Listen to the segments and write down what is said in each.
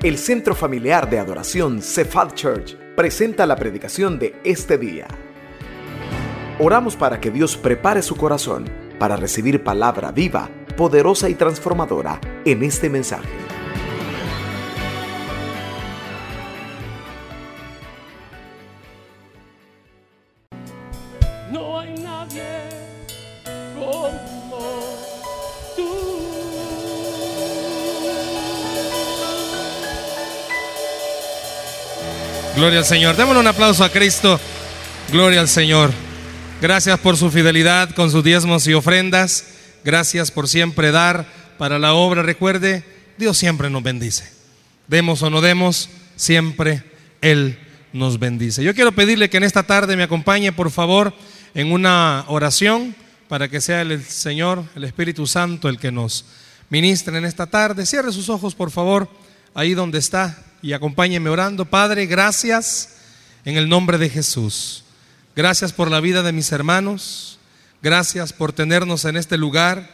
El Centro Familiar de Adoración Cephal Church presenta la predicación de este día. Oramos para que Dios prepare su corazón para recibir palabra viva, poderosa y transformadora en este mensaje. Gloria al Señor. Démosle un aplauso a Cristo. Gloria al Señor. Gracias por su fidelidad con sus diezmos y ofrendas. Gracias por siempre dar para la obra. Recuerde, Dios siempre nos bendice. Demos o no demos, siempre Él nos bendice. Yo quiero pedirle que en esta tarde me acompañe, por favor, en una oración para que sea el Señor, el Espíritu Santo, el que nos ministre en esta tarde. Cierre sus ojos, por favor, ahí donde está y acompáñeme orando. Padre, gracias en el nombre de Jesús. Gracias por la vida de mis hermanos. Gracias por tenernos en este lugar,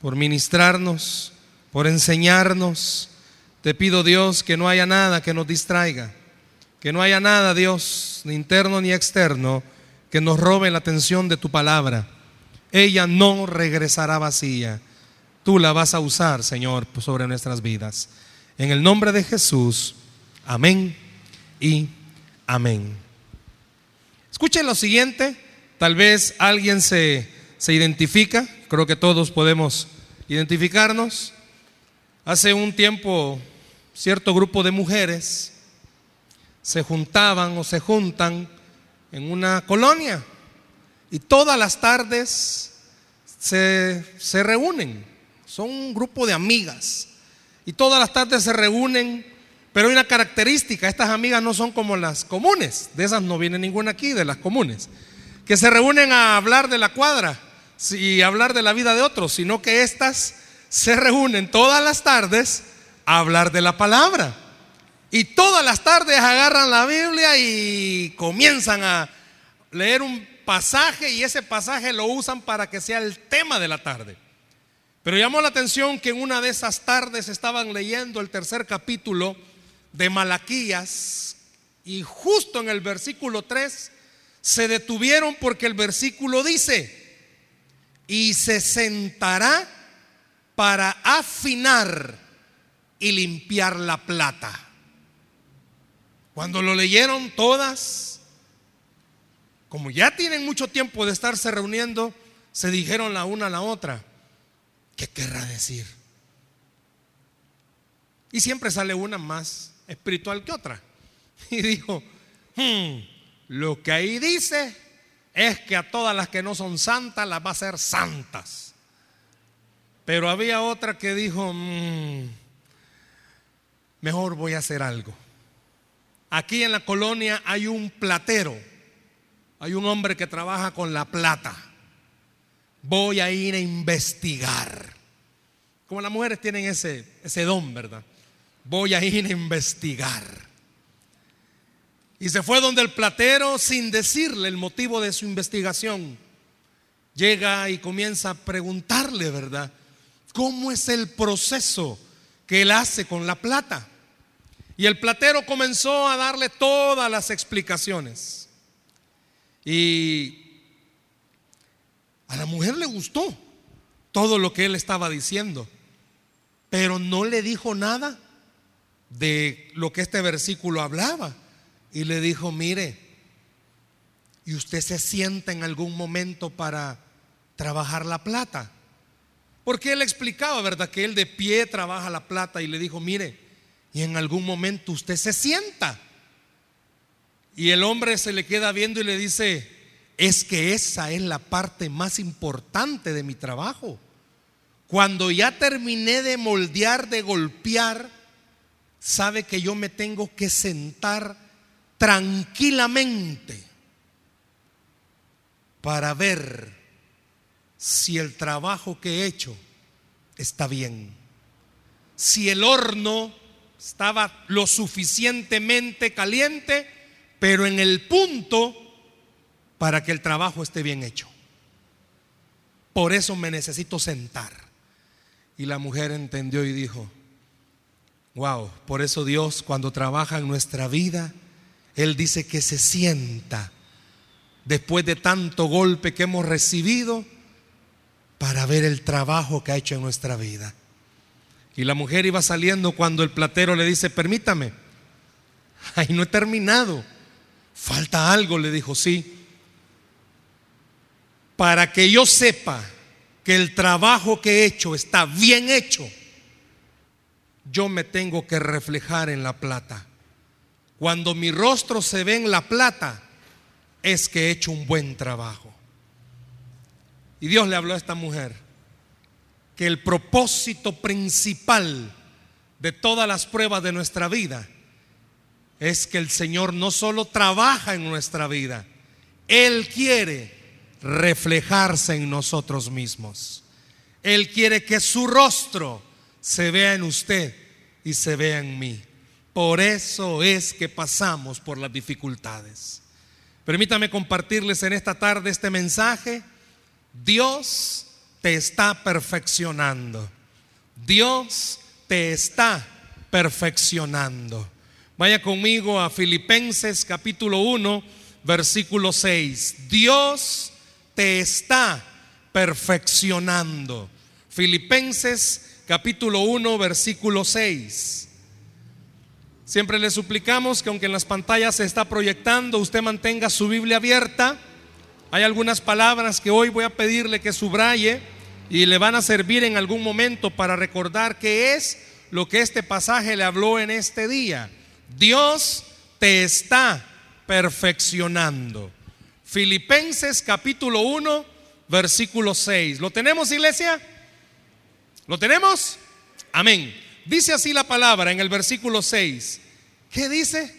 por ministrarnos, por enseñarnos. Te pido, Dios, que no haya nada que nos distraiga, que no haya nada, Dios, ni interno ni externo, que nos robe la atención de tu palabra. Ella no regresará vacía. Tú la vas a usar, Señor, sobre nuestras vidas. En el nombre de Jesús, amén y amén. Escuchen lo siguiente, tal vez alguien se, se identifica, creo que todos podemos identificarnos. Hace un tiempo, cierto grupo de mujeres se juntaban o se juntan en una colonia y todas las tardes se, se reúnen, son un grupo de amigas y todas las tardes se reúnen, pero hay una característica, estas amigas no son como las comunes, de esas no viene ninguna aquí, de las comunes, que se reúnen a hablar de la cuadra y hablar de la vida de otros, sino que estas se reúnen todas las tardes a hablar de la palabra. Y todas las tardes agarran la Biblia y comienzan a leer un pasaje y ese pasaje lo usan para que sea el tema de la tarde. Pero llamó la atención que en una de esas tardes estaban leyendo el tercer capítulo de Malaquías y justo en el versículo 3 se detuvieron porque el versículo dice, y se sentará para afinar y limpiar la plata. Cuando lo leyeron todas, como ya tienen mucho tiempo de estarse reuniendo, se dijeron la una a la otra, ¿qué querrá decir? Y siempre sale una más espiritual que otra. Y dijo, "Hmm, lo que ahí dice es que a todas las que no son santas las va a hacer santas. Pero había otra que dijo, "Mm, mejor voy a hacer algo. Aquí en la colonia hay un platero, hay un hombre que trabaja con la plata. Voy a ir a investigar. Como las mujeres tienen ese, ese don, ¿verdad? Voy a ir a investigar. Y se fue donde el platero sin decirle el motivo de su investigación. Llega y comienza a preguntarle, ¿verdad? ¿Cómo es el proceso que él hace con la plata? Y el platero comenzó a darle todas las explicaciones. Y a la mujer le gustó todo lo que él estaba diciendo, pero no le dijo nada de lo que este versículo hablaba. Y le dijo, mire, ¿y usted se sienta en algún momento para trabajar la plata? Porque él explicaba, ¿verdad? Que él de pie trabaja la plata y le dijo, mire, y en algún momento usted se sienta. Y el hombre se le queda viendo y le dice, es que esa es la parte más importante de mi trabajo. Cuando ya terminé de moldear, de golpear, sabe que yo me tengo que sentar tranquilamente para ver si el trabajo que he hecho está bien. Si el horno estaba lo suficientemente caliente, pero en el punto para que el trabajo esté bien hecho. Por eso me necesito sentar. Y la mujer entendió y dijo, Wow, por eso Dios cuando trabaja en nuestra vida, Él dice que se sienta después de tanto golpe que hemos recibido para ver el trabajo que ha hecho en nuestra vida. Y la mujer iba saliendo cuando el platero le dice, permítame, ay, no he terminado, falta algo, le dijo, sí, para que yo sepa que el trabajo que he hecho está bien hecho, yo me tengo que reflejar en la plata. Cuando mi rostro se ve en la plata, es que he hecho un buen trabajo. Y Dios le habló a esta mujer que el propósito principal de todas las pruebas de nuestra vida es que el Señor no solo trabaja en nuestra vida, Él quiere reflejarse en nosotros mismos. Él quiere que su rostro se vea en usted y se vea en mí. Por eso es que pasamos por las dificultades. Permítame compartirles en esta tarde este mensaje. Dios te está perfeccionando. Dios te está perfeccionando. Vaya conmigo a Filipenses capítulo 1, versículo 6. Dios te está perfeccionando. Filipenses capítulo 1, versículo 6. Siempre le suplicamos que aunque en las pantallas se está proyectando, usted mantenga su Biblia abierta. Hay algunas palabras que hoy voy a pedirle que subraye y le van a servir en algún momento para recordar qué es lo que este pasaje le habló en este día. Dios te está perfeccionando. Filipenses capítulo 1, versículo 6. ¿Lo tenemos, iglesia? ¿Lo tenemos? Amén. Dice así la palabra en el versículo 6. ¿Qué dice?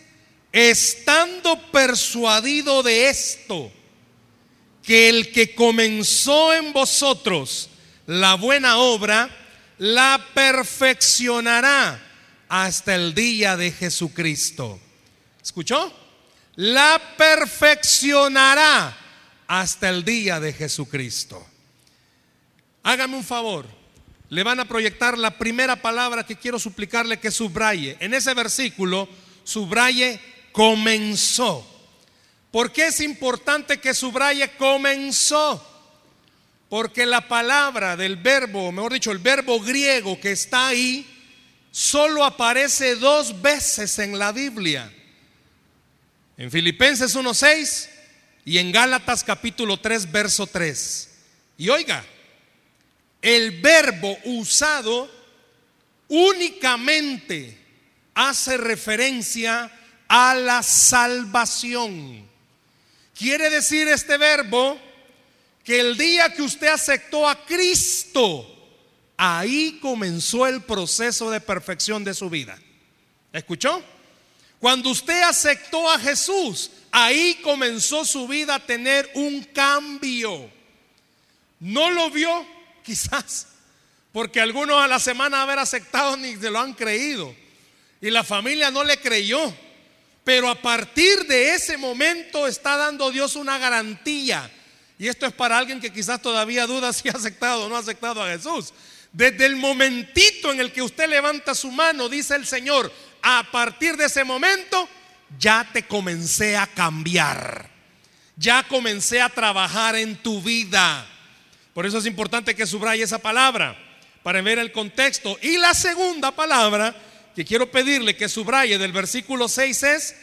Estando persuadido de esto, que el que comenzó en vosotros la buena obra, la perfeccionará hasta el día de Jesucristo. ¿Escuchó? La perfeccionará hasta el día de Jesucristo. Hágame un favor, le van a proyectar la primera palabra que quiero suplicarle que subraye. En ese versículo, subraye comenzó. ¿Por qué es importante que subraye comenzó? Porque la palabra del verbo, mejor dicho, el verbo griego que está ahí, solo aparece dos veces en la Biblia en Filipenses 1.6 y en Gálatas capítulo 3, verso 3. Y oiga, el verbo usado únicamente hace referencia a la salvación. Quiere decir este verbo que el día que usted aceptó a Cristo, ahí comenzó el proceso de perfección de su vida. ¿Escuchó? Cuando usted aceptó a Jesús, ahí comenzó su vida a tener un cambio. No lo vio, quizás, porque algunos a la semana haber aceptado ni se lo han creído. Y la familia no le creyó. Pero a partir de ese momento está dando Dios una garantía. Y esto es para alguien que quizás todavía duda si ha aceptado o no ha aceptado a Jesús. Desde el momentito en el que usted levanta su mano, dice el Señor, a partir de ese momento ya te comencé a cambiar. Ya comencé a trabajar en tu vida. Por eso es importante que subraye esa palabra para ver el contexto. Y la segunda palabra que quiero pedirle que subraye del versículo 6 es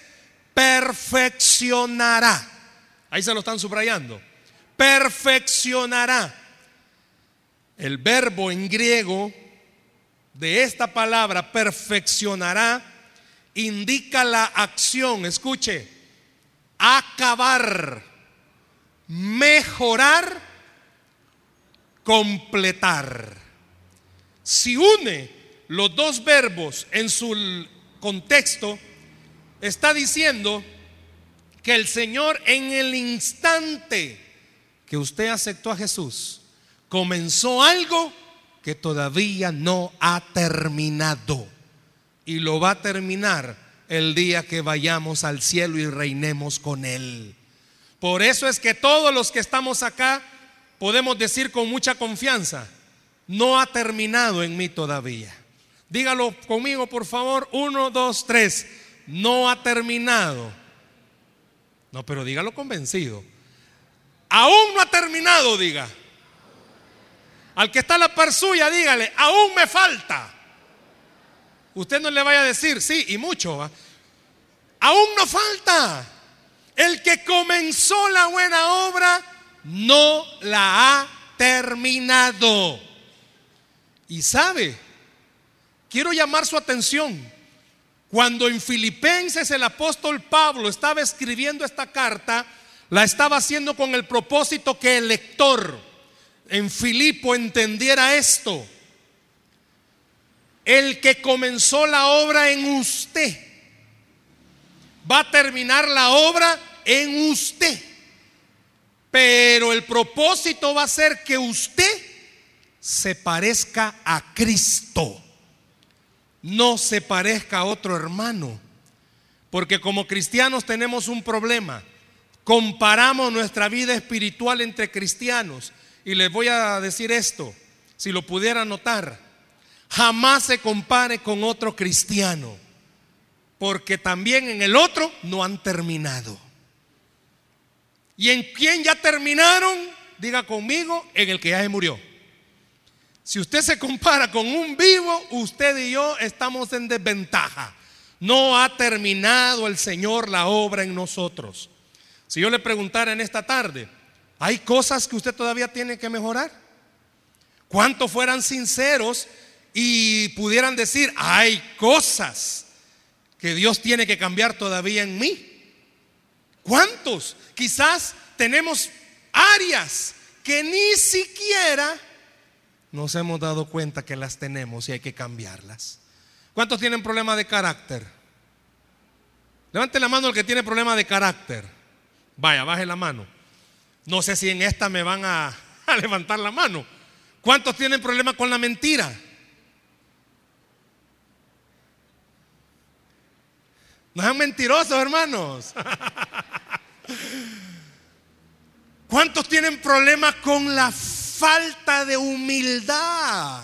perfeccionará. Ahí se lo están subrayando. Perfeccionará. El verbo en griego de esta palabra perfeccionará indica la acción, escuche, acabar, mejorar, completar. Si une los dos verbos en su contexto, está diciendo que el Señor en el instante que usted aceptó a Jesús, comenzó algo que todavía no ha terminado. Y lo va a terminar el día que vayamos al cielo y reinemos con Él. Por eso es que todos los que estamos acá podemos decir con mucha confianza, no ha terminado en mí todavía. Dígalo conmigo, por favor. Uno, dos, tres. No ha terminado. No, pero dígalo convencido. Aún no ha terminado, diga. Al que está a la par suya, dígale, aún me falta. Usted no le vaya a decir, sí, y mucho. ¿va? Aún no falta. El que comenzó la buena obra no la ha terminado. Y sabe, quiero llamar su atención. Cuando en Filipenses el apóstol Pablo estaba escribiendo esta carta, la estaba haciendo con el propósito que el lector en Filipo entendiera esto. El que comenzó la obra en usted va a terminar la obra en usted. Pero el propósito va a ser que usted se parezca a Cristo. No se parezca a otro hermano. Porque como cristianos tenemos un problema. Comparamos nuestra vida espiritual entre cristianos. Y les voy a decir esto, si lo pudiera notar, jamás se compare con otro cristiano, porque también en el otro no han terminado. ¿Y en quién ya terminaron? Diga conmigo, en el que ya se murió. Si usted se compara con un vivo, usted y yo estamos en desventaja. No ha terminado el Señor la obra en nosotros. Si yo le preguntara en esta tarde, ¿hay cosas que usted todavía tiene que mejorar? ¿Cuántos fueran sinceros y pudieran decir, hay cosas que Dios tiene que cambiar todavía en mí? ¿Cuántos? Quizás tenemos áreas que ni siquiera nos hemos dado cuenta que las tenemos y hay que cambiarlas. ¿Cuántos tienen problemas de carácter? Levante la mano el que tiene problemas de carácter. Vaya, baje la mano. No sé si en esta me van a, a levantar la mano. ¿Cuántos tienen problemas con la mentira? No sean mentirosos, hermanos. ¿Cuántos tienen problemas con la falta de humildad?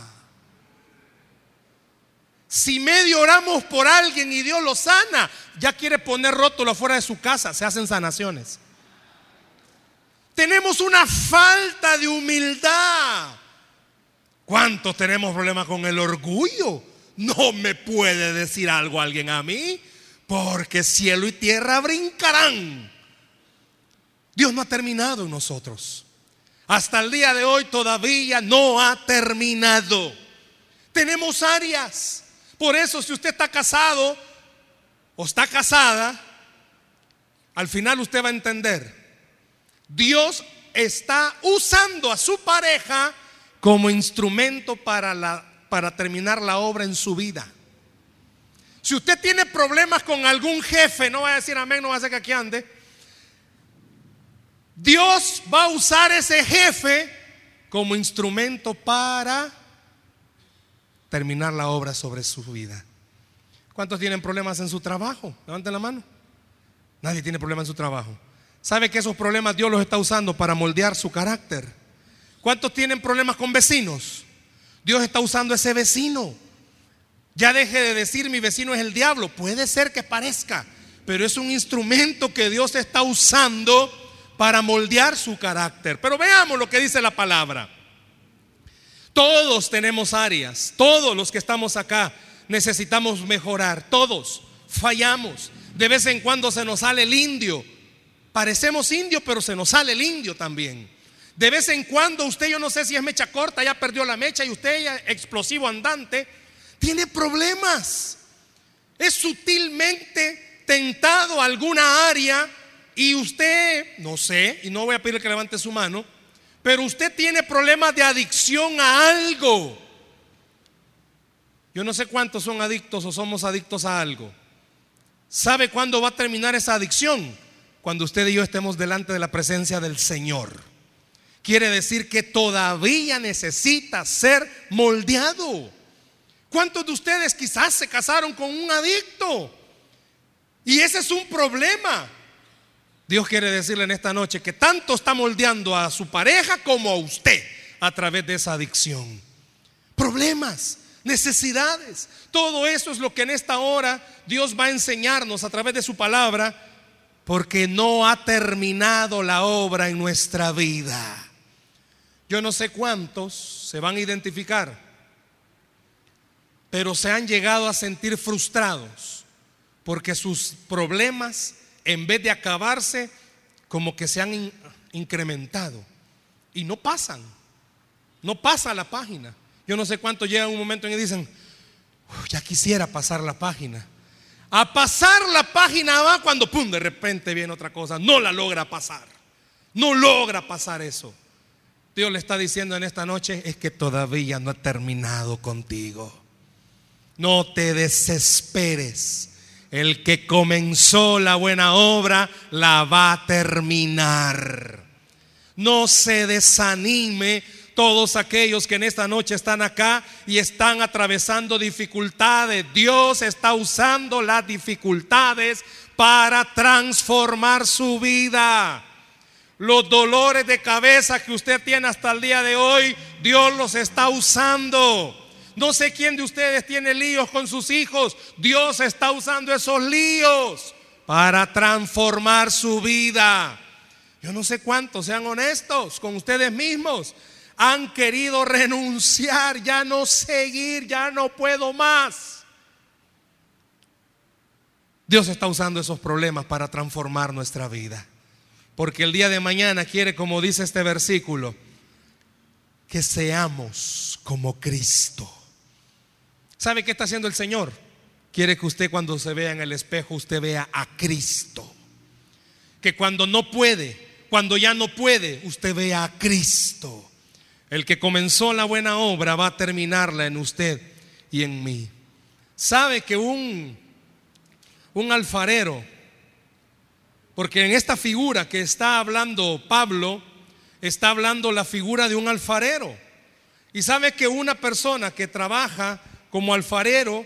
Si medio oramos por alguien y Dios lo sana, ya quiere poner rótulo afuera de su casa, se hacen sanaciones. Tenemos una falta de humildad. ¿Cuántos tenemos problemas con el orgullo? No me puede decir algo alguien a mí, porque cielo y tierra brincarán. Dios no ha terminado en nosotros. Hasta el día de hoy todavía no ha terminado. Tenemos áreas. Por eso si usted está casado o está casada, al final usted va a entender Dios está usando a su pareja como instrumento para, la, para terminar la obra en su vida. Si usted tiene problemas con algún jefe, no va a decir amén, no va a hacer que aquí ande. Dios va a usar ese jefe como instrumento para terminar la obra sobre su vida. ¿Cuántos tienen problemas en su trabajo? Levanten la mano. Nadie tiene problemas en su trabajo. ¿Sabe que esos problemas Dios los está usando para moldear su carácter? ¿Cuántos tienen problemas con vecinos? Dios está usando ese vecino. Ya deje de decir mi vecino es el diablo. Puede ser que parezca, pero es un instrumento que Dios está usando para moldear su carácter. Pero veamos lo que dice la palabra. Todos tenemos áreas, todos los que estamos acá necesitamos mejorar, todos fallamos. De vez en cuando se nos sale el indio Parecemos indios, pero se nos sale el indio también. De vez en cuando usted, yo no sé si es mecha corta, ya perdió la mecha y usted ya explosivo andante, tiene problemas. Es sutilmente tentado a alguna área y usted, no sé, y no voy a pedirle que levante su mano, pero usted tiene problemas de adicción a algo. Yo no sé cuántos son adictos o somos adictos a algo. ¿Sabe cuándo va a terminar esa adicción? cuando usted y yo estemos delante de la presencia del Señor. Quiere decir que todavía necesita ser moldeado. ¿Cuántos de ustedes quizás se casaron con un adicto? Y ese es un problema. Dios quiere decirle en esta noche que tanto está moldeando a su pareja como a usted a través de esa adicción. Problemas. necesidades. Todo eso es lo que en esta hora Dios va a enseñarnos a través de su palabra, porque no ha terminado la obra en nuestra vida. Yo no sé cuántos se van a identificar, pero se han llegado a sentir frustrados porque sus problemas, en vez de acabarse, como que se han in- incrementado y no pasan. No pasa la página. Yo no sé cuánto llega un momento en que dicen, "Uf, ya quisiera pasar la página. A pasar la página va cuando, pum, de repente viene otra cosa. No la logra pasar. No logra pasar eso. Dios le está diciendo en esta noche, es que todavía no ha terminado contigo. No te desesperes. El que comenzó la buena obra la va a terminar. No se desanime todos aquellos que en esta noche están acá y están atravesando dificultades. Dios está usando las dificultades para transformar su vida. Los dolores de cabeza que usted tiene hasta el día de hoy, Dios los está usando. No sé quién de ustedes tiene líos con sus hijos. Dios está usando esos líos para transformar su vida. Yo no sé cuántos, sean honestos con ustedes mismos. Han querido renunciar, ya no seguir, ya no puedo más. Dios está usando esos problemas para transformar nuestra vida. Porque el día de mañana quiere, como dice este versículo, que seamos como Cristo. ¿Sabe qué está haciendo el Señor? Quiere que usted cuando se vea en el espejo, usted vea a Cristo. Que cuando no puede, cuando ya no puede, usted vea a Cristo. El que comenzó la buena obra va a terminarla en usted y en mí. ¿Sabe que un, un alfarero, porque en esta figura que está hablando Pablo, está hablando la figura de un alfarero. Y sabe que una persona que trabaja como alfarero,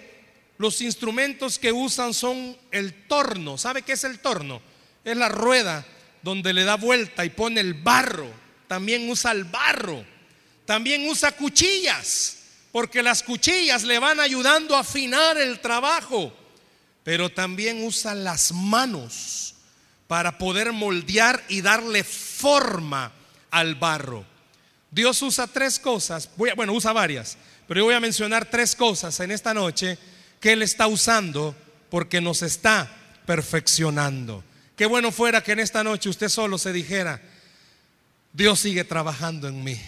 los instrumentos que usan son el torno. ¿Sabe qué es el torno? Es la rueda donde le da vuelta y pone el barro. También usa el barro. También usa cuchillas, porque las cuchillas le van ayudando a afinar el trabajo. Pero también usa las manos para poder moldear y darle forma al barro. Dios usa tres cosas, bueno, usa varias, pero yo voy a mencionar tres cosas en esta noche que Él está usando porque nos está perfeccionando. Qué bueno fuera que en esta noche usted solo se dijera, Dios sigue trabajando en mí.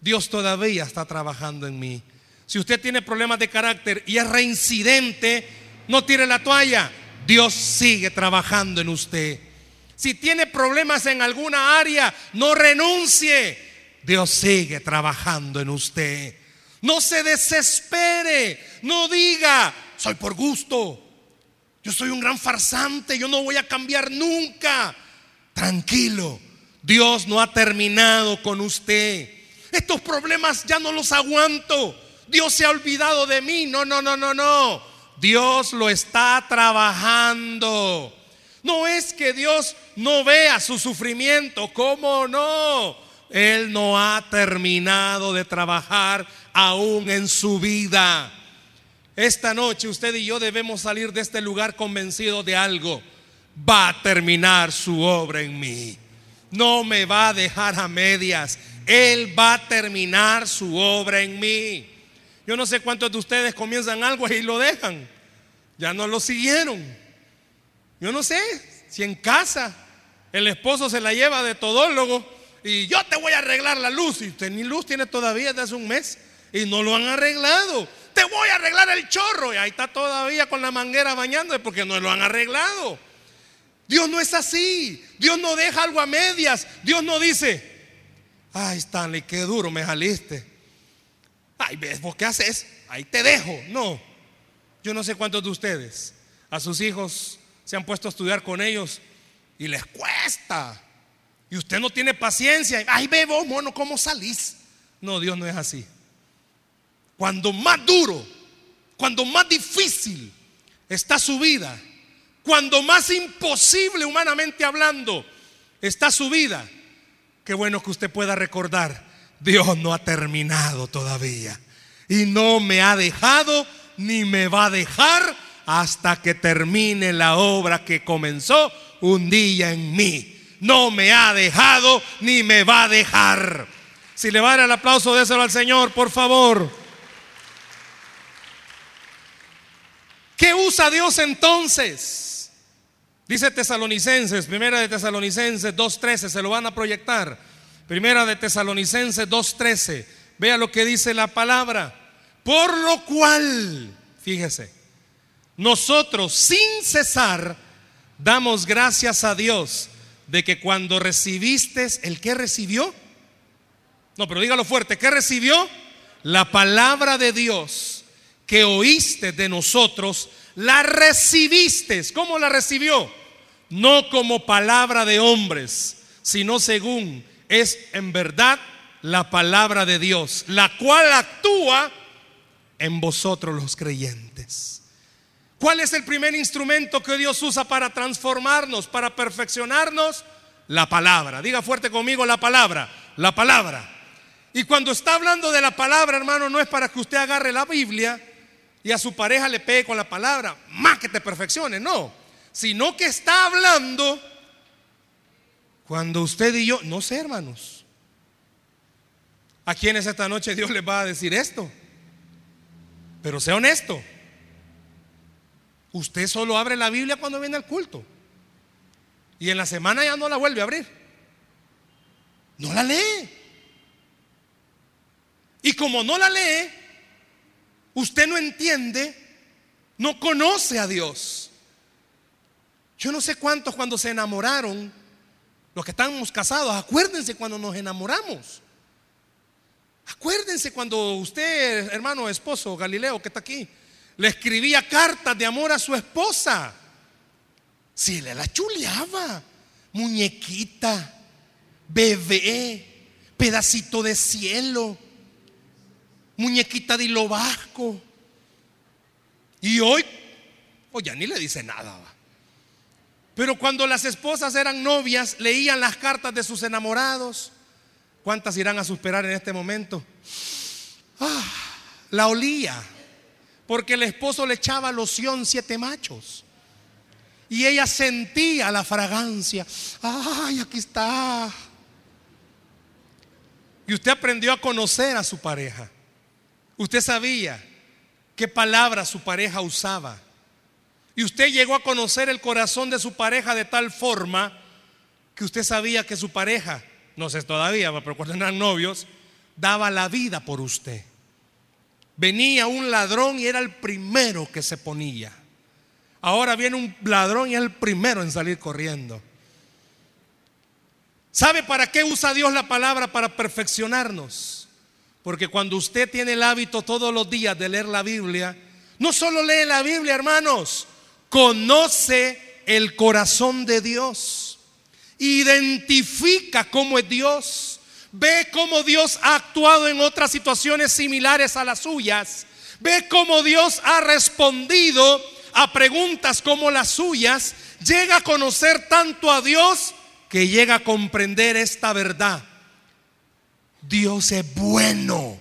Dios todavía está trabajando en mí. Si usted tiene problemas de carácter y es reincidente, no tire la toalla. Dios sigue trabajando en usted. Si tiene problemas en alguna área, no renuncie. Dios sigue trabajando en usted. No se desespere. No diga, soy por gusto. Yo soy un gran farsante. Yo no voy a cambiar nunca. Tranquilo. Dios no ha terminado con usted. Estos problemas ya no los aguanto. Dios se ha olvidado de mí. No, no, no, no, no. Dios lo está trabajando. No es que Dios no vea su sufrimiento. ¿Cómo no? Él no ha terminado de trabajar aún en su vida. Esta noche usted y yo debemos salir de este lugar convencidos de algo. Va a terminar su obra en mí. No me va a dejar a medias. Él va a terminar su obra en mí. Yo no sé cuántos de ustedes comienzan algo y lo dejan. Ya no lo siguieron. Yo no sé si en casa el esposo se la lleva de todólogo y yo te voy a arreglar la luz. Y usted ni luz tiene todavía desde hace un mes y no lo han arreglado. Te voy a arreglar el chorro y ahí está todavía con la manguera bañando porque no lo han arreglado. Dios no es así. Dios no deja algo a medias. Dios no dice, ay Stanley, qué duro me saliste. Ay, ves, vos qué haces. Ahí te dejo. No. Yo no sé cuántos de ustedes a sus hijos se han puesto a estudiar con ellos y les cuesta. Y usted no tiene paciencia. Ay, ve vos, mono, ¿cómo salís? No, Dios no es así. Cuando más duro, cuando más difícil está su vida, cuando más imposible humanamente hablando está su vida, qué bueno que usted pueda recordar, Dios no ha terminado todavía. Y no me ha dejado ni me va a dejar hasta que termine la obra que comenzó un día en mí. No me ha dejado ni me va a dejar. Si le va a dar el aplauso, déselo al Señor, por favor. ¿Qué usa Dios entonces? Dice Tesalonicenses, primera de Tesalonicenses 2.13, se lo van a proyectar. Primera de Tesalonicenses 2.13, vea lo que dice la palabra. Por lo cual, fíjese, nosotros sin cesar damos gracias a Dios de que cuando recibiste, ¿el que recibió? No, pero dígalo fuerte, ¿qué recibió? La palabra de Dios que oíste de nosotros, la recibiste. ¿Cómo la recibió? No como palabra de hombres, sino según es en verdad la palabra de Dios, la cual actúa en vosotros los creyentes. ¿Cuál es el primer instrumento que Dios usa para transformarnos, para perfeccionarnos? La palabra. Diga fuerte conmigo la palabra, la palabra. Y cuando está hablando de la palabra, hermano, no es para que usted agarre la Biblia y a su pareja le pegue con la palabra, más que te perfeccione, no. Sino que está hablando cuando usted y yo, no sé, hermanos. ¿A quienes esta noche Dios les va a decir esto? Pero sea honesto. Usted solo abre la Biblia cuando viene al culto. Y en la semana ya no la vuelve a abrir. No la lee. Y como no la lee, usted no entiende, no conoce a Dios. Yo no sé cuántos cuando se enamoraron, los que estamos casados, acuérdense cuando nos enamoramos. Acuérdense cuando usted, hermano, esposo Galileo, que está aquí, le escribía cartas de amor a su esposa. Si le la chuleaba, muñequita, bebé, pedacito de cielo muñequita de hilo vasco. Y hoy, pues ya ni le dice nada. Pero cuando las esposas eran novias, leían las cartas de sus enamorados. ¿Cuántas irán a superar en este momento? Ah, la olía, porque el esposo le echaba loción siete machos. Y ella sentía la fragancia. Ay, aquí está. Y usted aprendió a conocer a su pareja. Usted sabía qué palabras su pareja usaba. Y usted llegó a conocer el corazón de su pareja de tal forma que usted sabía que su pareja, no sé todavía, pero cuando eran novios, daba la vida por usted. Venía un ladrón y era el primero que se ponía. Ahora viene un ladrón y es el primero en salir corriendo. ¿Sabe para qué usa Dios la palabra? Para perfeccionarnos. Porque cuando usted tiene el hábito todos los días de leer la Biblia, no solo lee la Biblia, hermanos, conoce el corazón de Dios, identifica cómo es Dios, ve cómo Dios ha actuado en otras situaciones similares a las suyas, ve cómo Dios ha respondido a preguntas como las suyas, llega a conocer tanto a Dios que llega a comprender esta verdad Dios es bueno.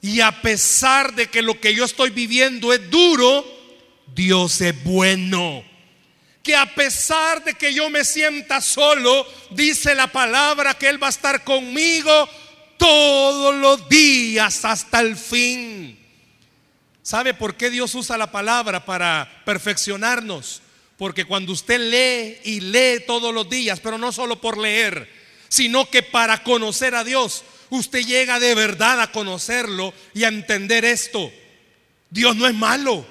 Y a pesar de que lo que yo estoy viviendo es duro, Dios es bueno. Que a pesar de que yo me sienta solo, dice la palabra que Él va a estar conmigo todos los días hasta el fin. ¿Sabe por qué Dios usa la palabra para perfeccionarnos? Porque cuando usted lee y lee todos los días, pero no solo por leer, sino que para conocer a Dios, usted llega de verdad a conocerlo y a entender esto. Dios no es malo.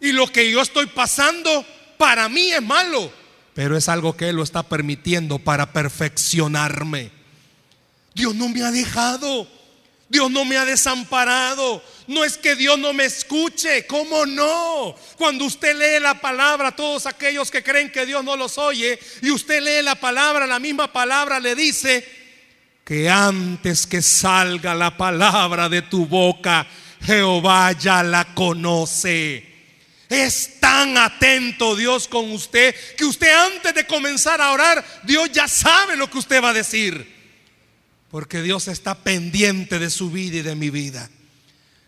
Y lo que yo estoy pasando para mí es malo. Pero es algo que Él lo está permitiendo para perfeccionarme. Dios no me ha dejado. Dios no me ha desamparado. No es que Dios no me escuche. ¿Cómo no? Cuando usted lee la palabra, todos aquellos que creen que Dios no los oye, y usted lee la palabra, la misma palabra le dice que antes que salga la palabra de tu boca, Jehová ya la conoce. Es tan atento Dios con usted que usted antes de comenzar a orar, Dios ya sabe lo que usted va a decir. Porque Dios está pendiente de su vida y de mi vida.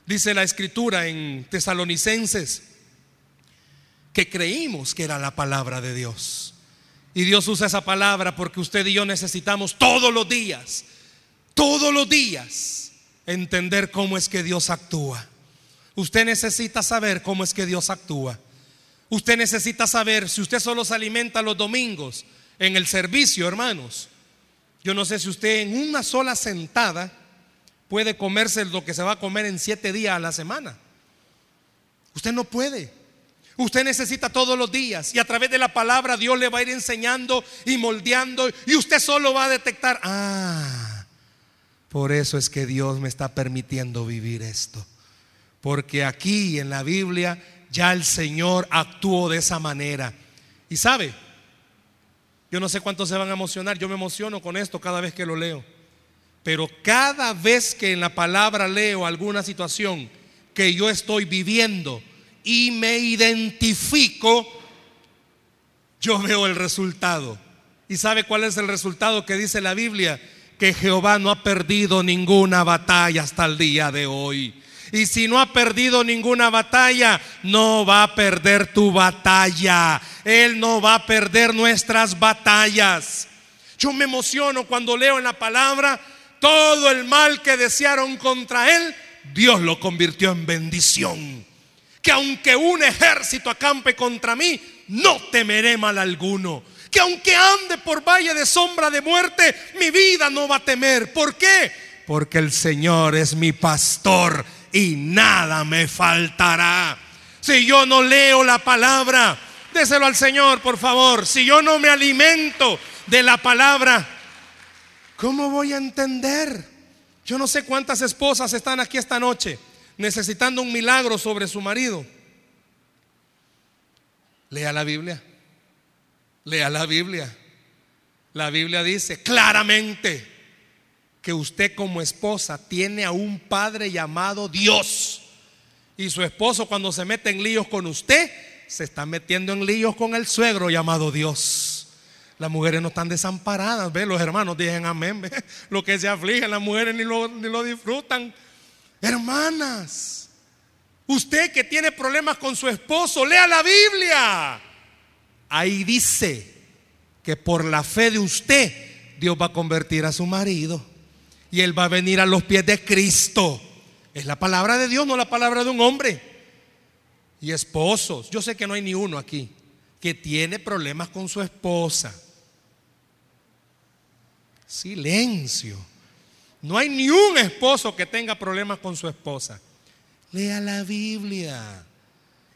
Dice la escritura en Tesalonicenses que creímos que era la palabra de Dios. Y Dios usa esa palabra porque usted y yo necesitamos todos los días, todos los días, entender cómo es que Dios actúa. Usted necesita saber cómo es que Dios actúa. Usted necesita saber si usted solo se alimenta los domingos en el servicio, hermanos. Yo no sé si usted en una sola sentada puede comerse lo que se va a comer en siete días a la semana. Usted no puede. Usted necesita todos los días y a través de la palabra Dios le va a ir enseñando y moldeando y usted solo va a detectar, ah, por eso es que Dios me está permitiendo vivir esto. Porque aquí en la Biblia ya el Señor actuó de esa manera. Y sabe, yo no sé cuántos se van a emocionar, yo me emociono con esto cada vez que lo leo. Pero cada vez que en la palabra leo alguna situación que yo estoy viviendo, y me identifico, yo veo el resultado. ¿Y sabe cuál es el resultado que dice la Biblia? Que Jehová no ha perdido ninguna batalla hasta el día de hoy. Y si no ha perdido ninguna batalla, no va a perder tu batalla. Él no va a perder nuestras batallas. Yo me emociono cuando leo en la palabra todo el mal que desearon contra él, Dios lo convirtió en bendición que aunque un ejército acampe contra mí, no temeré mal alguno. Que aunque ande por valle de sombra de muerte, mi vida no va a temer. ¿Por qué? Porque el Señor es mi pastor y nada me faltará. Si yo no leo la palabra, déselo al Señor, por favor. Si yo no me alimento de la palabra, ¿cómo voy a entender? Yo no sé cuántas esposas están aquí esta noche necesitando un milagro sobre su marido. Lea la Biblia. Lea la Biblia. La Biblia dice claramente que usted como esposa tiene a un padre llamado Dios. Y su esposo cuando se mete en líos con usted, se está metiendo en líos con el suegro llamado Dios. Las mujeres no están desamparadas, ve, los hermanos dicen amén. Lo que se afligen, las mujeres ni lo, ni lo disfrutan. Hermanas, usted que tiene problemas con su esposo, lea la Biblia. Ahí dice que por la fe de usted, Dios va a convertir a su marido y él va a venir a los pies de Cristo. Es la palabra de Dios, no la palabra de un hombre. Y esposos, yo sé que no hay ni uno aquí que tiene problemas con su esposa. Silencio. No hay ni un esposo que tenga problemas con su esposa. Lea la Biblia.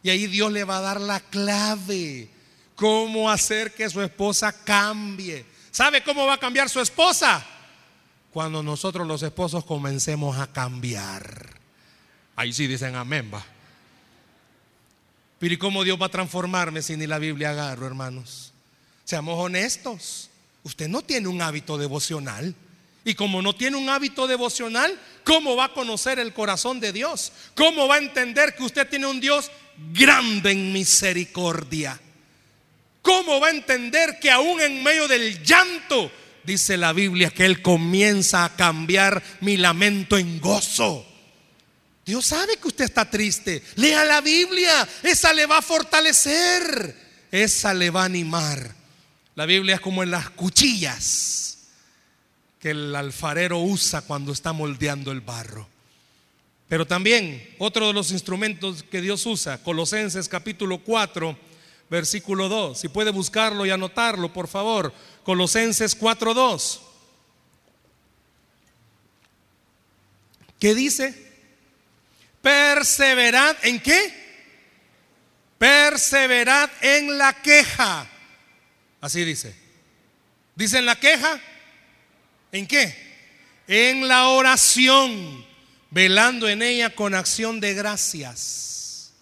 Y ahí Dios le va a dar la clave. Cómo hacer que su esposa cambie. ¿Sabe cómo va a cambiar su esposa? Cuando nosotros los esposos comencemos a cambiar. Ahí sí dicen amén, va. Pero ¿y cómo Dios va a transformarme si ni la Biblia agarro, hermanos? Seamos honestos. Usted no tiene un hábito devocional. Y como no tiene un hábito devocional, ¿cómo va a conocer el corazón de Dios? ¿Cómo va a entender que usted tiene un Dios grande en misericordia? ¿Cómo va a entender que aún en medio del llanto, dice la Biblia, que Él comienza a cambiar mi lamento en gozo? Dios sabe que usted está triste. Lea la Biblia. Esa le va a fortalecer. Esa le va a animar. La Biblia es como en las cuchillas que el alfarero usa cuando está moldeando el barro. Pero también otro de los instrumentos que Dios usa, Colosenses capítulo 4, versículo 2. Si puede buscarlo y anotarlo, por favor. Colosenses 4:2. ¿Qué dice? Perseverad en qué? Perseverad en la queja. Así dice. Dice en la queja, ¿En qué? En la oración, velando en ella con acción de gracias.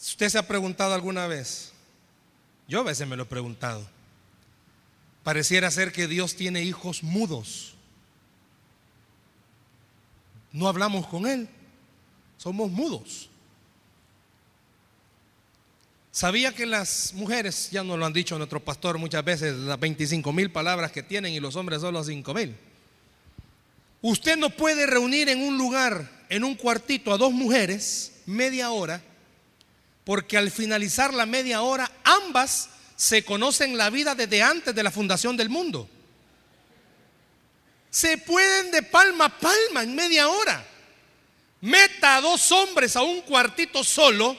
¿Usted se ha preguntado alguna vez? Yo a veces me lo he preguntado. Pareciera ser que Dios tiene hijos mudos. No hablamos con Él, somos mudos. Sabía que las mujeres, ya nos lo han dicho nuestro pastor muchas veces, las 25 mil palabras que tienen y los hombres solo 5 mil. Usted no puede reunir en un lugar, en un cuartito, a dos mujeres media hora, porque al finalizar la media hora, ambas se conocen la vida desde antes de la fundación del mundo. Se pueden de palma a palma en media hora. Meta a dos hombres a un cuartito solo,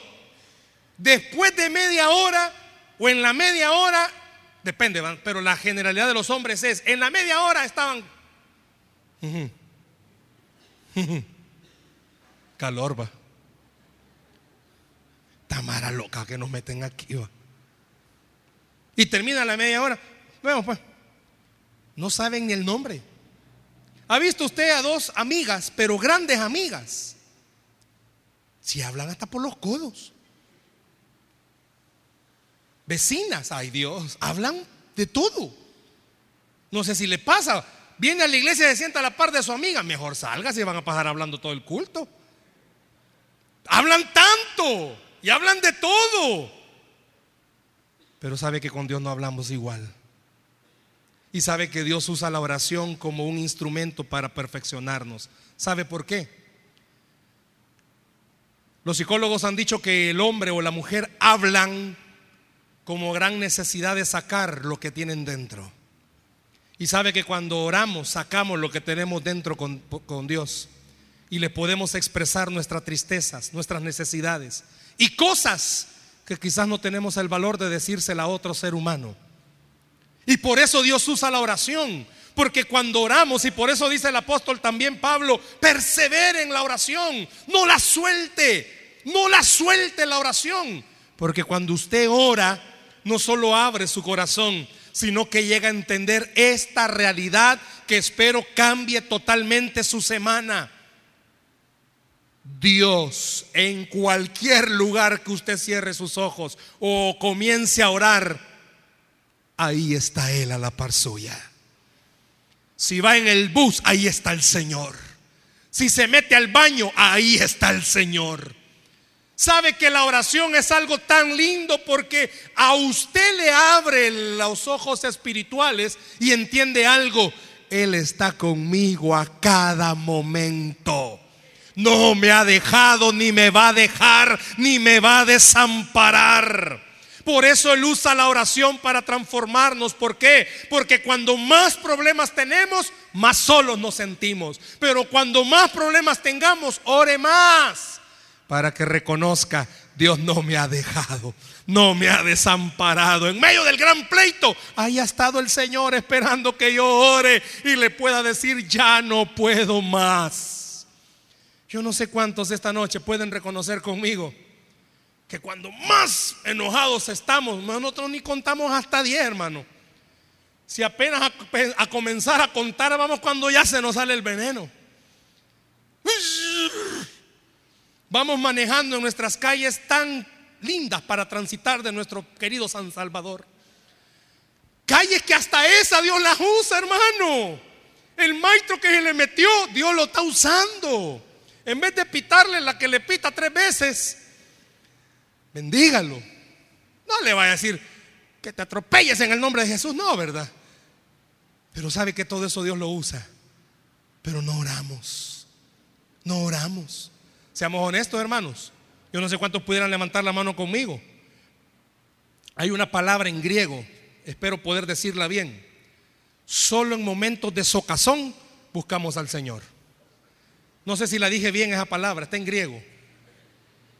después de media hora o en la media hora, depende, pero la generalidad de los hombres es, en la media hora estaban... Calor va. Tamara loca que nos meten aquí. Y termina la media hora. Vemos pues. No saben ni el nombre. ¿Ha visto usted a dos amigas, pero grandes amigas? Si hablan hasta por los codos. Vecinas, ay Dios, hablan de todo. No sé si le pasa. Viene a la iglesia y se sienta a la par de su amiga. Mejor salga si van a pasar hablando todo el culto. Hablan tanto y hablan de todo. Pero sabe que con Dios no hablamos igual. Y sabe que Dios usa la oración como un instrumento para perfeccionarnos. ¿Sabe por qué? Los psicólogos han dicho que el hombre o la mujer hablan como gran necesidad de sacar lo que tienen dentro. Y sabe que cuando oramos sacamos lo que tenemos dentro con, con Dios y le podemos expresar nuestras tristezas, nuestras necesidades y cosas que quizás no tenemos el valor de decírsela a otro ser humano. Y por eso Dios usa la oración. Porque cuando oramos, y por eso dice el apóstol también Pablo, persevere en la oración, no la suelte, no la suelte la oración. Porque cuando usted ora, no solo abre su corazón, sino que llega a entender esta realidad que espero cambie totalmente su semana. Dios, en cualquier lugar que usted cierre sus ojos o comience a orar, ahí está Él a la par suya. Si va en el bus, ahí está el Señor. Si se mete al baño, ahí está el Señor. Sabe que la oración es algo tan lindo porque a usted le abre los ojos espirituales y entiende algo. Él está conmigo a cada momento. No me ha dejado, ni me va a dejar, ni me va a desamparar. Por eso Él usa la oración para transformarnos. ¿Por qué? Porque cuando más problemas tenemos, más solos nos sentimos. Pero cuando más problemas tengamos, ore más. Para que reconozca, Dios no me ha dejado, no me ha desamparado. En medio del gran pleito, ahí ha estado el Señor esperando que yo ore y le pueda decir, ya no puedo más. Yo no sé cuántos esta noche pueden reconocer conmigo que cuando más enojados estamos, nosotros ni contamos hasta 10, hermano. Si apenas a, a, comenzar a contar, vamos cuando ya se nos sale el veneno. Vamos manejando en nuestras calles tan lindas para transitar de nuestro querido San Salvador. Calles que hasta esa Dios las usa, hermano. El maestro que se le metió, Dios lo está usando. En vez de pitarle la que le pita tres veces, bendígalo. No le vaya a decir que te atropelles en el nombre de Jesús, no, ¿verdad? Pero sabe que todo eso Dios lo usa. Pero no oramos. No oramos. Seamos honestos, hermanos. Yo no sé cuántos pudieran levantar la mano conmigo. Hay una palabra en griego, espero poder decirla bien. Solo en momentos de socazón buscamos al Señor. No sé si la dije bien esa palabra, está en griego.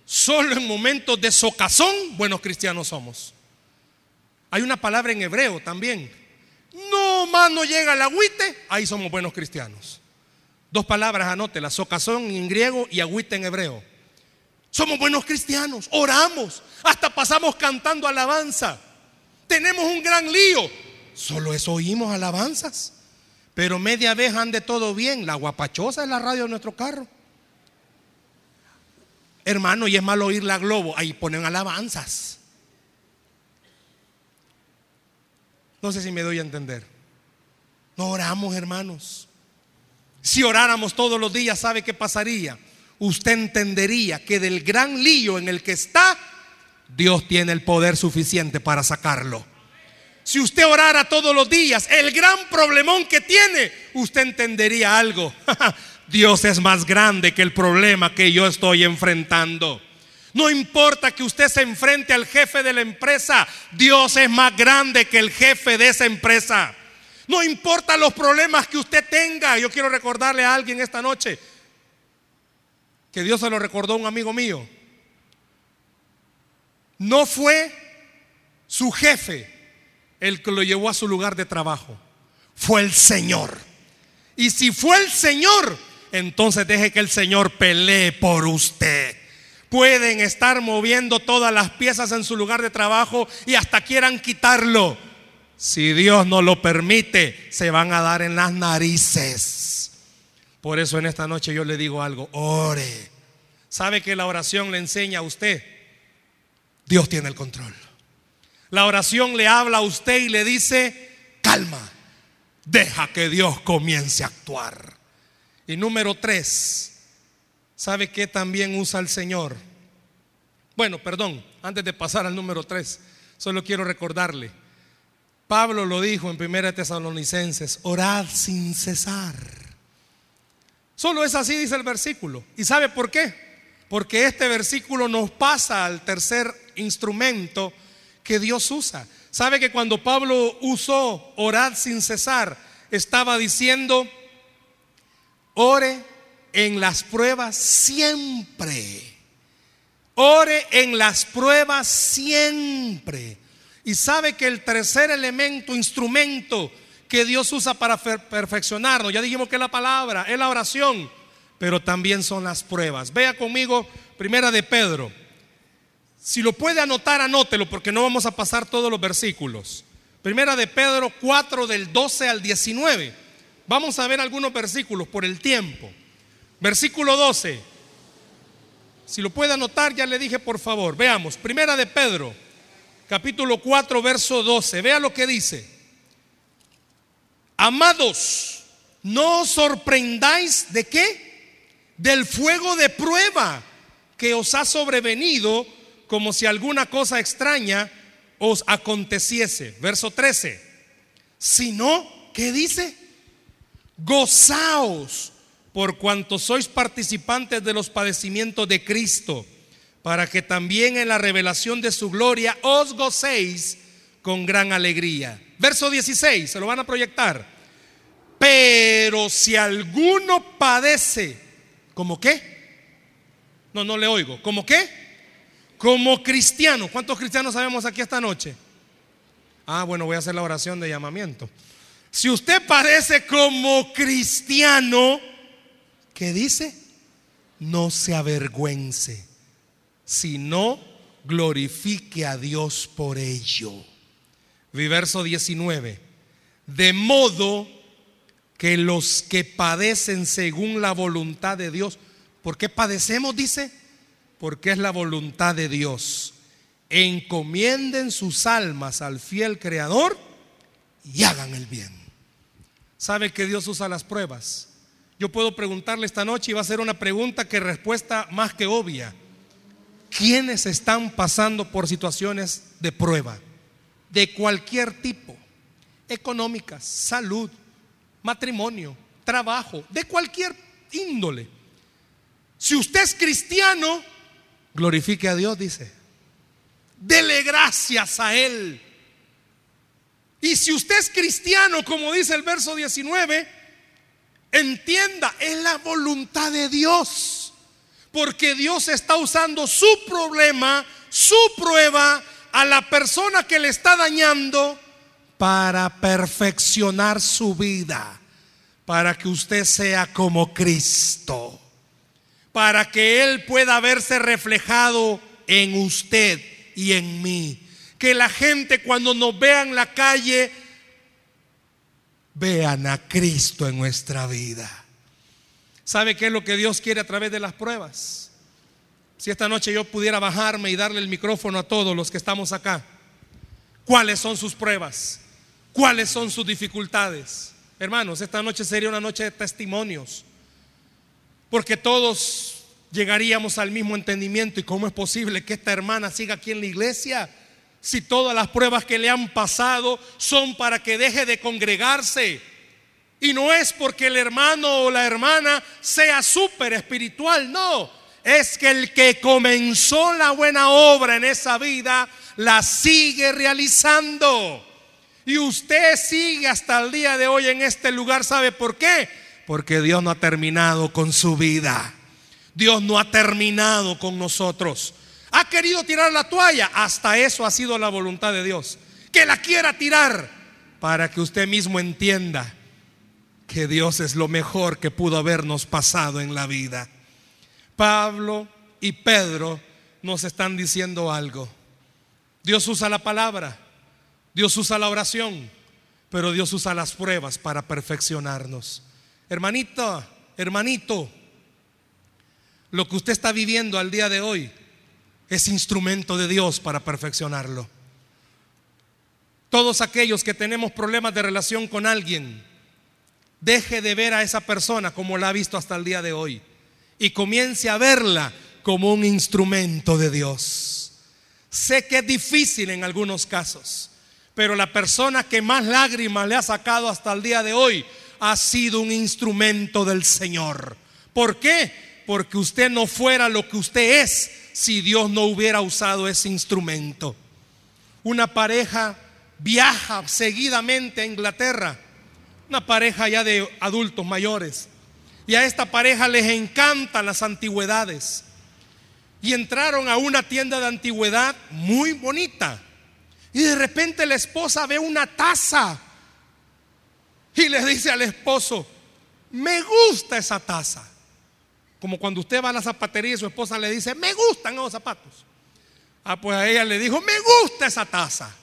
Solo en momentos de socazón buenos cristianos somos. Hay una palabra en hebreo también. No más no llega el agüite, ahí somos buenos cristianos. Dos palabras, anótela, socazón en griego y agüite en hebreo. Somos buenos cristianos, oramos, hasta pasamos cantando alabanza. Tenemos un gran lío, solo eso oímos alabanzas. Pero media vez ande todo bien, la guapachosa es la radio de nuestro carro. Hermano, y es malo oír la globo, ahí ponen alabanzas. No sé si me doy a entender. No oramos, hermanos. Si oráramos todos los días, ¿sabe qué pasaría? Usted entendería que del gran lío en el que está, Dios tiene el poder suficiente para sacarlo. Si usted orara todos los días, el gran problemón que tiene, usted entendería algo. Dios es más grande que el problema que yo estoy enfrentando. No importa que usted se enfrente al jefe de la empresa, Dios es más grande que el jefe de esa empresa. No importa los problemas que usted tenga. Yo quiero recordarle a alguien esta noche que Dios se lo recordó a un amigo mío. No fue su jefe el que lo llevó a su lugar de trabajo. Fue el Señor. Y si fue el Señor, entonces deje que el Señor pelee por usted. Pueden estar moviendo todas las piezas en su lugar de trabajo y hasta quieran quitarlo. Si Dios no lo permite, se van a dar en las narices. Por eso en esta noche yo le digo algo, ore. ¿Sabe que la oración le enseña a usted? Dios tiene el control. La oración le habla a usted y le dice, calma, deja que Dios comience a actuar. Y número tres, ¿sabe qué también usa el Señor? Bueno, perdón, antes de pasar al número tres, solo quiero recordarle. Pablo lo dijo en 1 Tesalonicenses, orad sin cesar. Solo es así, dice el versículo. ¿Y sabe por qué? Porque este versículo nos pasa al tercer instrumento que Dios usa. ¿Sabe que cuando Pablo usó orad sin cesar, estaba diciendo, ore en las pruebas siempre. Ore en las pruebas siempre. Y sabe que el tercer elemento, instrumento que Dios usa para perfeccionarnos, ya dijimos que es la palabra, es la oración, pero también son las pruebas. Vea conmigo, primera de Pedro, si lo puede anotar, anótelo porque no vamos a pasar todos los versículos. Primera de Pedro 4 del 12 al 19. Vamos a ver algunos versículos por el tiempo. Versículo 12. Si lo puede anotar, ya le dije por favor. Veamos, Primera de Pedro, capítulo 4, verso 12. Vea lo que dice. Amados, no os sorprendáis de qué? Del fuego de prueba que os ha sobrevenido como si alguna cosa extraña os aconteciese. Verso 13. Si no, ¿qué dice? Gozaos por cuanto sois participantes de los padecimientos de Cristo, para que también en la revelación de su gloria os gocéis con gran alegría. Verso 16, se lo van a proyectar. Pero si alguno padece, ¿como qué? No, no le oigo. ¿Como qué? Como cristiano, ¿cuántos cristianos sabemos aquí esta noche? Ah, bueno, voy a hacer la oración de llamamiento. Si usted padece como cristiano, ¿qué dice? No se avergüence, sino glorifique a Dios por ello. verso 19. De modo que los que padecen según la voluntad de Dios, ¿por qué padecemos? Dice, porque es la voluntad de Dios. Encomienden sus almas al fiel Creador y hagan el bien. ¿Sabe que Dios usa las pruebas? Yo puedo preguntarle esta noche y va a ser una pregunta que respuesta más que obvia. ¿Quiénes están pasando por situaciones de prueba? De cualquier tipo. Económicas, salud, matrimonio, trabajo, de cualquier índole. Si usted es cristiano, Glorifique a Dios, dice. Dele gracias a Él. Y si usted es cristiano, como dice el verso 19, entienda, es la voluntad de Dios. Porque Dios está usando su problema, su prueba a la persona que le está dañando para perfeccionar su vida, para que usted sea como Cristo para que Él pueda verse reflejado en usted y en mí. Que la gente cuando nos vea en la calle, vean a Cristo en nuestra vida. ¿Sabe qué es lo que Dios quiere a través de las pruebas? Si esta noche yo pudiera bajarme y darle el micrófono a todos los que estamos acá, ¿cuáles son sus pruebas? ¿Cuáles son sus dificultades? Hermanos, esta noche sería una noche de testimonios porque todos llegaríamos al mismo entendimiento. ¿Y cómo es posible que esta hermana siga aquí en la iglesia? si todas las pruebas que le han pasado son para que deje de congregarse. Y no es porque el hermano o la hermana sea súper espiritual, no. Es que el que comenzó la buena obra en esa vida la sigue realizando. Y usted sigue hasta el día de hoy en este lugar. ¿Sabe por qué? Porque Dios no ha terminado con su vida. Dios no ha terminado con nosotros. Ha querido tirar la toalla. Hasta eso ha sido la voluntad de Dios. Que la quiera tirar para que usted mismo entienda que Dios es lo mejor que pudo habernos pasado en la vida. Pablo y Pedro nos están diciendo algo. Dios usa la palabra, Dios usa la oración, pero Dios usa las pruebas para perfeccionarnos. Hermanito, hermanito, lo que usted está viviendo al día de hoy es instrumento de Dios para perfeccionarlo. Todos aquellos que tenemos problemas de relación con alguien, deje de ver a esa persona como la ha visto hasta el día de hoy y comience a verla como un instrumento de Dios. Sé que es difícil en algunos casos, pero la persona que más lágrimas le ha sacado hasta el día de hoy ha sido un instrumento del Señor. ¿Por qué? Porque usted no fuera lo que usted es si Dios no hubiera usado ese instrumento. Una pareja viaja seguidamente a Inglaterra, una pareja ya de adultos mayores, y a esta pareja les encantan las antigüedades. Y entraron a una tienda de antigüedad muy bonita. Y de repente la esposa ve una taza y le dice al esposo, me gusta esa taza. Como cuando usted va a la zapatería y su esposa le dice, me gustan los zapatos. Ah, pues a ella le dijo, me gusta esa taza.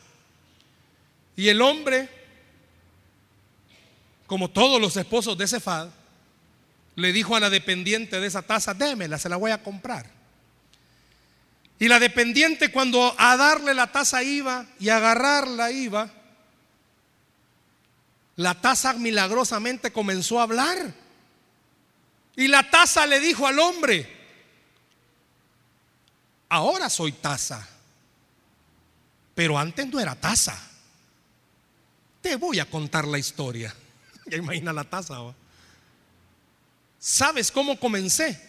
Y el hombre, como todos los esposos de Cefad, le dijo a la dependiente de esa taza, démela, se la voy a comprar. Y la dependiente cuando a darle la taza iba y a agarrarla iba, la taza milagrosamente comenzó a hablar. Y la taza le dijo al hombre, ahora soy taza, pero antes no era taza. Te voy a contar la historia. Ya imagina la taza. ¿Sabes cómo comencé?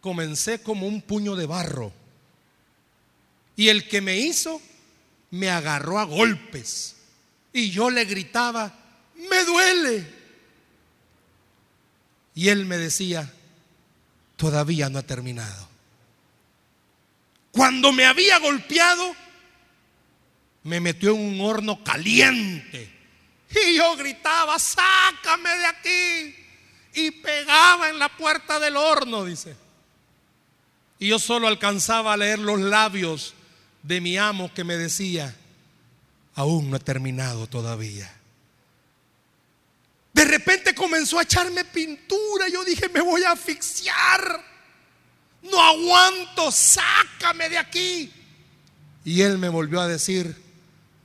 Comencé como un puño de barro. Y el que me hizo me agarró a golpes. Y yo le gritaba, me duele. Y él me decía, todavía no ha terminado. Cuando me había golpeado, me metió en un horno caliente. Y yo gritaba, sácame de aquí. Y pegaba en la puerta del horno, dice. Y yo solo alcanzaba a leer los labios de mi amo que me decía, aún no he terminado todavía. De repente comenzó a echarme pintura. Yo dije, me voy a asfixiar. No aguanto, sácame de aquí. Y él me volvió a decir,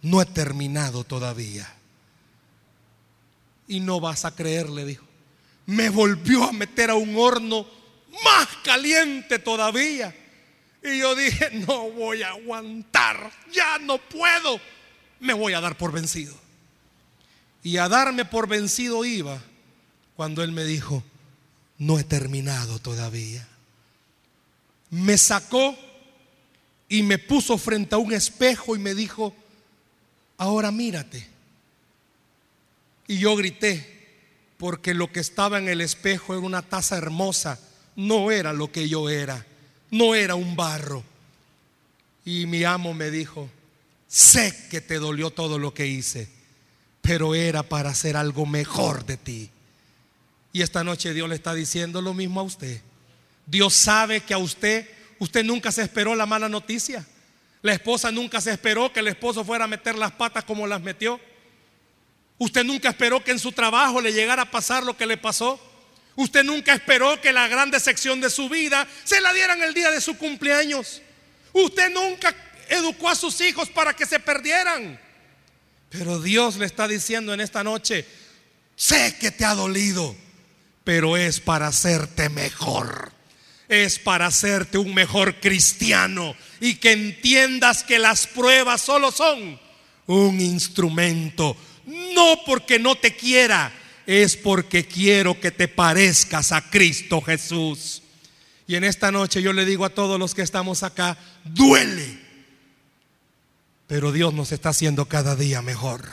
no he terminado todavía. Y no vas a creer, le dijo. Me volvió a meter a un horno más caliente todavía. Y yo dije, no voy a aguantar, ya no puedo. Me voy a dar por vencido. Y a darme por vencido iba cuando él me dijo, no he terminado todavía. Me sacó y me puso frente a un espejo y me dijo, ahora mírate. Y yo grité, porque lo que estaba en el espejo era una taza hermosa, no era lo que yo era, no era un barro. Y mi amo me dijo, sé que te dolió todo lo que hice, pero era para hacer algo mejor de ti. Y esta noche Dios le está diciendo lo mismo a usted. Dios sabe que a usted, usted nunca se esperó la mala noticia. La esposa nunca se esperó que el esposo fuera a meter las patas como las metió. Usted nunca esperó que en su trabajo le llegara a pasar lo que le pasó. Usted nunca esperó que la gran decepción de su vida se la dieran el día de su cumpleaños. Usted nunca educó a sus hijos para que se perdieran. Pero Dios le está diciendo en esta noche, sé que te ha dolido, pero es para hacerte mejor. es para hacerte un mejor cristiano y que entiendas que las pruebas solo son un instrumento. No porque no te quiera, es porque quiero que te parezcas a Cristo Jesús. Y en esta noche yo le digo a todos los que estamos acá, duele. Pero Dios nos está haciendo cada día mejor.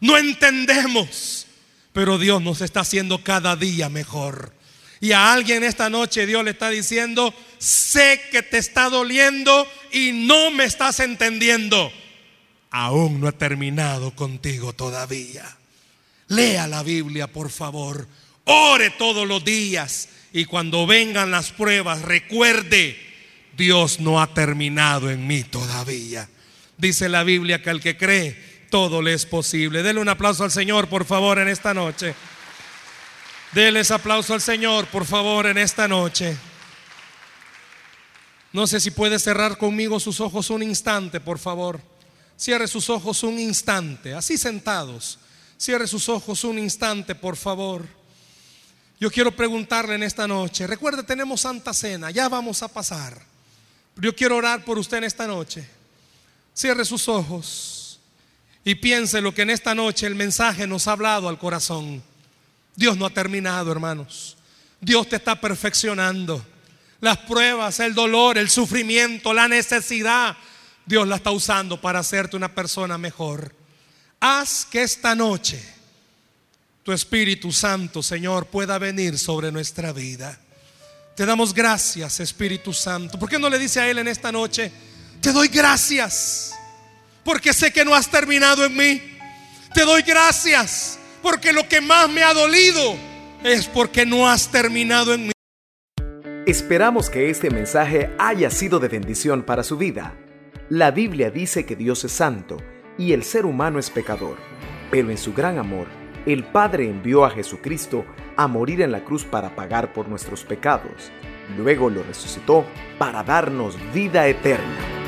No entendemos, pero Dios nos está haciendo cada día mejor. Y a alguien esta noche Dios le está diciendo, sé que te está doliendo y no me estás entendiendo. Aún no he terminado contigo todavía. Lea la Biblia, por favor. Ore todos los días. Y cuando vengan las pruebas, recuerde, Dios no ha terminado en mí todavía. Dice la Biblia que al que cree, todo le es posible. Dele un aplauso al Señor, por favor, en esta noche. Deles aplauso al Señor, por favor, en esta noche. No sé si puede cerrar conmigo sus ojos un instante, por favor. Cierre sus ojos un instante, así sentados. Cierre sus ojos un instante, por favor. Yo quiero preguntarle en esta noche, recuerde, tenemos Santa Cena, ya vamos a pasar. Yo quiero orar por usted en esta noche. Cierre sus ojos y piense lo que en esta noche el mensaje nos ha hablado al corazón. Dios no ha terminado, hermanos. Dios te está perfeccionando. Las pruebas, el dolor, el sufrimiento, la necesidad, Dios la está usando para hacerte una persona mejor. Haz que esta noche tu Espíritu Santo, Señor, pueda venir sobre nuestra vida. Te damos gracias, Espíritu Santo. ¿Por qué no le dice a Él en esta noche, te doy gracias, porque sé que no has terminado en mí? Te doy gracias porque lo que más me ha dolido es porque no has terminado en mí. Esperamos que este mensaje haya sido de bendición para su vida. La Biblia dice que Dios es santo y el ser humano es pecador, pero en su gran amor, el Padre envió a Jesucristo a morir en la cruz para pagar por nuestros pecados. Luego lo resucitó para darnos vida eterna.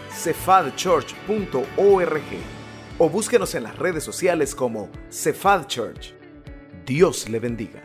cephadchurch.org o búsquenos en las redes sociales como Cephal Church. Dios le bendiga.